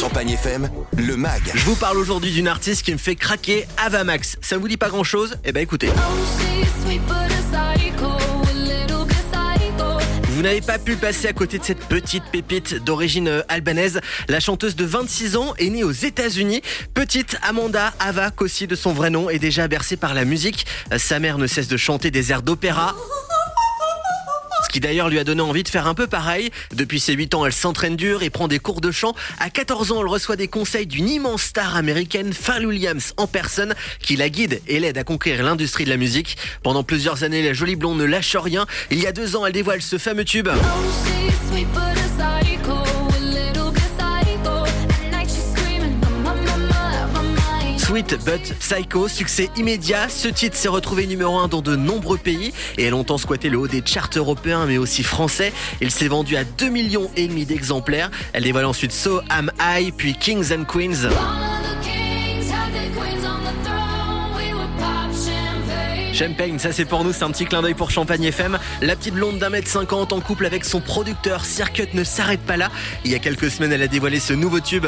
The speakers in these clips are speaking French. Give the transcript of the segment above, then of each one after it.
Champagne FM, le MAG. Je vous parle aujourd'hui d'une artiste qui me fait craquer Avamax. Ça vous dit pas grand chose Eh ben écoutez. Vous n'avez pas pu passer à côté de cette petite pépite d'origine euh, albanaise. La chanteuse de 26 ans est née aux États-Unis. Petite Amanda Ava, aussi de son vrai nom, est déjà bercée par la musique. Euh, Sa mère ne cesse de chanter des airs d'opéra. Ce qui d'ailleurs lui a donné envie de faire un peu pareil. Depuis ses 8 ans, elle s'entraîne dur et prend des cours de chant. À 14 ans, elle reçoit des conseils d'une immense star américaine, Pharrell Williams, en personne, qui la guide et l'aide à conquérir l'industrie de la musique. Pendant plusieurs années, la jolie blonde ne lâche rien. Il y a deux ans, elle dévoile ce fameux tube. Sweet but Psycho, succès immédiat. Ce titre s'est retrouvé numéro 1 dans de nombreux pays et a longtemps squatté le haut des charts européens mais aussi français. Il s'est vendu à 2 millions et demi d'exemplaires. Elle dévoile ensuite So Am I, puis Kings and Queens. Champagne, ça c'est pour nous, c'est un petit clin d'œil pour Champagne FM. La petite blonde d'un mètre cinquante en couple avec son producteur Circuit ne s'arrête pas là. Il y a quelques semaines, elle a dévoilé ce nouveau tube.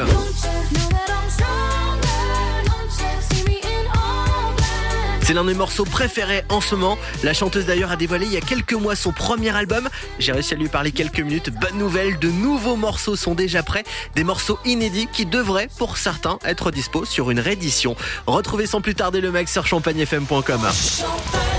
C'est l'un de mes morceaux préférés en ce moment. La chanteuse d'ailleurs a dévoilé il y a quelques mois son premier album. J'ai réussi à lui parler quelques minutes. Bonne nouvelle, de nouveaux morceaux sont déjà prêts. Des morceaux inédits qui devraient, pour certains, être dispo sur une réédition. Retrouvez sans plus tarder le mec sur champagnefm.com. Champagne